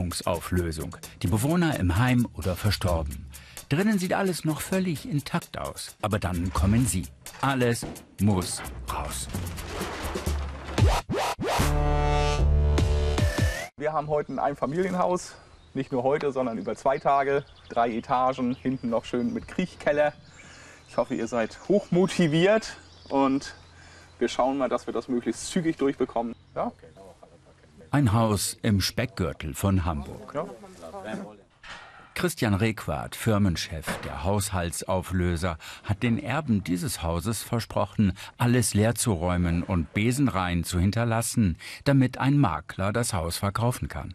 Wohnungsauflösung. Die Bewohner im Heim oder verstorben. Drinnen sieht alles noch völlig intakt aus. Aber dann kommen sie. Alles muss raus. Wir haben heute ein Einfamilienhaus. Nicht nur heute, sondern über zwei Tage. Drei Etagen, hinten noch schön mit Kriechkeller. Ich hoffe, ihr seid hochmotiviert und wir schauen mal, dass wir das möglichst zügig durchbekommen. Ja? Ein Haus im Speckgürtel von Hamburg. Christian Requart, Firmenchef der Haushaltsauflöser, hat den Erben dieses Hauses versprochen, alles leerzuräumen und Besenreihen zu hinterlassen, damit ein Makler das Haus verkaufen kann.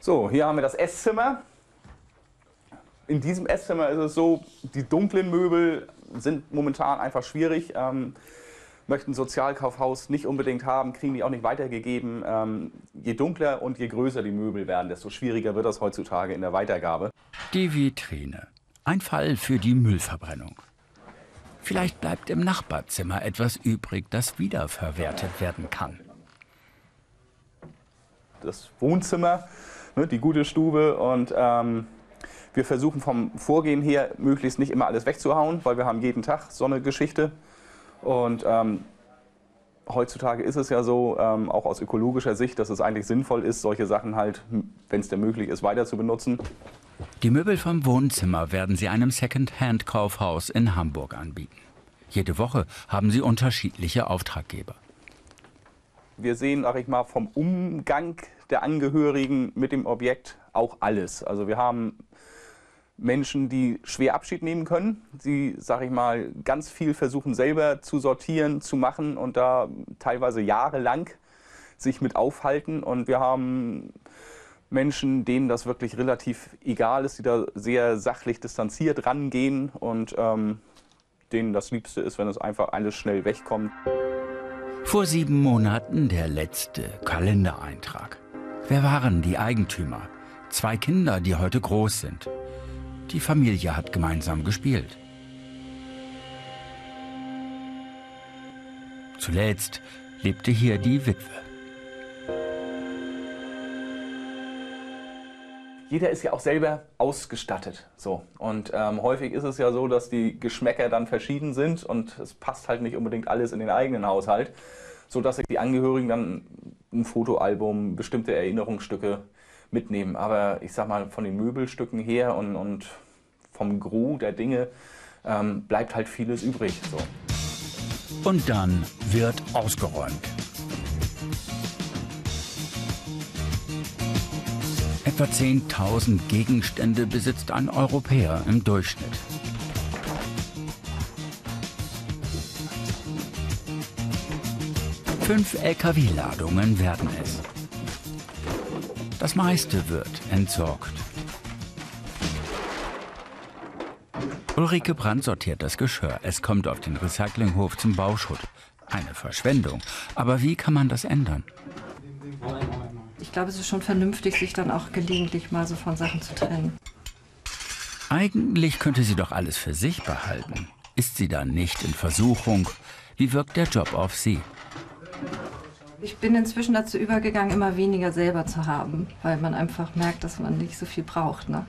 So, hier haben wir das Esszimmer. In diesem Esszimmer ist es so, die dunklen Möbel sind momentan einfach schwierig. Ähm, möchten Sozialkaufhaus nicht unbedingt haben, kriegen die auch nicht weitergegeben. Ähm, je dunkler und je größer die Möbel werden, desto schwieriger wird das heutzutage in der Weitergabe. Die Vitrine. Ein Fall für die Müllverbrennung. Vielleicht bleibt im Nachbarzimmer etwas übrig, das wiederverwertet werden kann. Das Wohnzimmer, ne, die gute Stube und ähm, wir versuchen vom Vorgehen her möglichst nicht immer alles wegzuhauen, weil wir haben jeden Tag so eine Geschichte. Und ähm, heutzutage ist es ja so, ähm, auch aus ökologischer Sicht, dass es eigentlich sinnvoll ist, solche Sachen halt, wenn es denn möglich ist, weiter zu benutzen. Die Möbel vom Wohnzimmer werden sie einem Second-Hand-Kaufhaus in Hamburg anbieten. Jede Woche haben sie unterschiedliche Auftraggeber. Wir sehen, sag ich mal, vom Umgang der Angehörigen mit dem Objekt auch alles. Also wir haben Menschen, die schwer Abschied nehmen können. Sie, sag ich mal, ganz viel versuchen selber zu sortieren, zu machen und da teilweise jahrelang sich mit aufhalten. Und wir haben Menschen, denen das wirklich relativ egal ist, die da sehr sachlich distanziert rangehen und ähm, denen das Liebste ist, wenn es einfach alles schnell wegkommt. Vor sieben Monaten der letzte Kalendereintrag. Wer waren die Eigentümer? Zwei Kinder, die heute groß sind. Die Familie hat gemeinsam gespielt. Zuletzt lebte hier die Witwe. Jeder ist ja auch selber ausgestattet. So. Und ähm, häufig ist es ja so, dass die Geschmäcker dann verschieden sind und es passt halt nicht unbedingt alles in den eigenen Haushalt, sodass sich die Angehörigen dann ein Fotoalbum, bestimmte Erinnerungsstücke mitnehmen. Aber ich sag mal, von den Möbelstücken her und, und vom Gros der Dinge ähm, bleibt halt vieles übrig. So. Und dann wird ausgeräumt. Etwa 10.000 Gegenstände besitzt ein Europäer im Durchschnitt. Fünf Lkw-Ladungen werden es. Das meiste wird entsorgt. Ulrike Brandt sortiert das Geschirr. Es kommt auf den Recyclinghof zum Bauschutt. Eine Verschwendung. Aber wie kann man das ändern? Ich glaube, es ist schon vernünftig, sich dann auch gelegentlich mal so von Sachen zu trennen. Eigentlich könnte sie doch alles für sich behalten. Ist sie dann nicht in Versuchung? Wie wirkt der Job auf sie? Ich bin inzwischen dazu übergegangen, immer weniger selber zu haben, weil man einfach merkt, dass man nicht so viel braucht. Ne?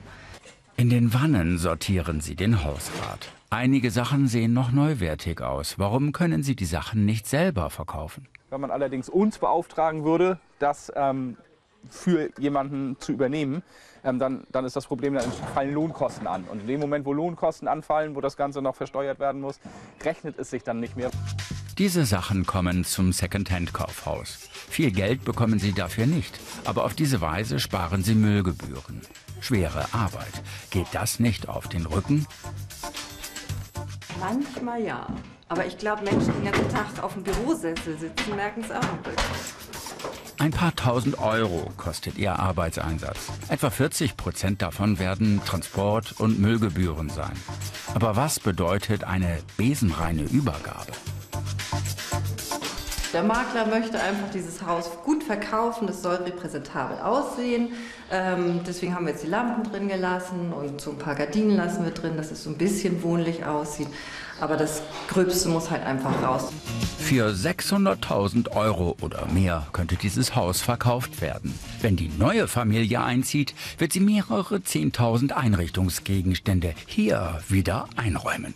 In den Wannen sortieren sie den Hausrat. Einige Sachen sehen noch neuwertig aus. Warum können sie die Sachen nicht selber verkaufen? Wenn man allerdings uns beauftragen würde, das ähm, für jemanden zu übernehmen, ähm, dann, dann ist das Problem, dann fallen Lohnkosten an. Und in dem Moment, wo Lohnkosten anfallen, wo das Ganze noch versteuert werden muss, rechnet es sich dann nicht mehr. Diese Sachen kommen zum Secondhand-Kaufhaus. Viel Geld bekommen sie dafür nicht, aber auf diese Weise sparen sie Müllgebühren. Schwere Arbeit. Geht das nicht auf den Rücken? Manchmal ja. Aber ich glaube, Menschen, die den ganzen Tag auf dem Bürosessel sitzen, merken es auch ein bisschen. Ein paar tausend Euro kostet ihr Arbeitseinsatz. Etwa 40 Prozent davon werden Transport- und Müllgebühren sein. Aber was bedeutet eine besenreine Übergabe? Der Makler möchte einfach dieses Haus gut verkaufen, es soll repräsentabel aussehen. Ähm, deswegen haben wir jetzt die Lampen drin gelassen und so ein paar Gardinen lassen wir drin, dass es so ein bisschen wohnlich aussieht. Aber das Gröbste muss halt einfach raus. Für 600.000 Euro oder mehr könnte dieses Haus verkauft werden. Wenn die neue Familie einzieht, wird sie mehrere 10.000 Einrichtungsgegenstände hier wieder einräumen.